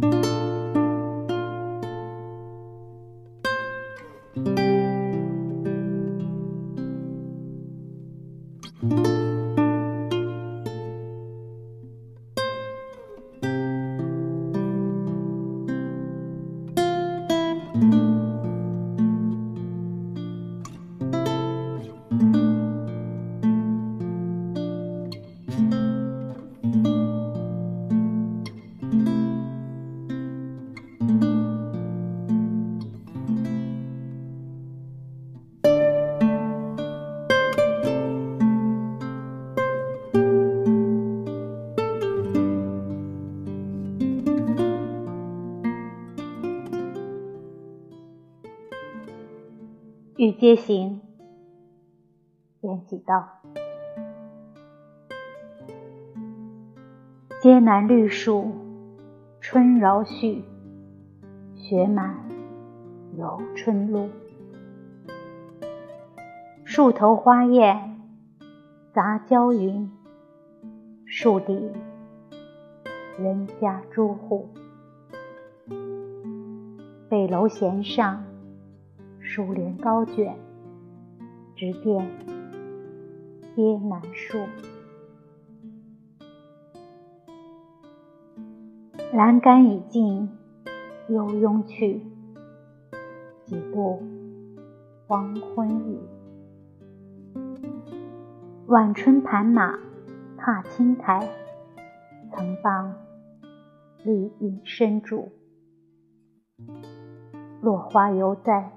thank you 欲皆行，延几道。阶南绿树，春饶絮，雪满游春路。树头花艳，杂交云；树底人家住户。北楼闲上。珠帘高卷，直见阶南树。栏杆已尽，悠拥去。几度黄昏雨。晚春盘马踏青苔，曾傍绿荫深处。落花犹在。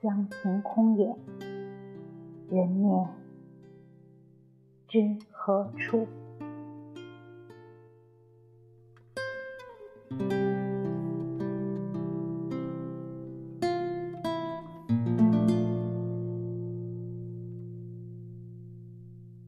将晴空也，人面知何处？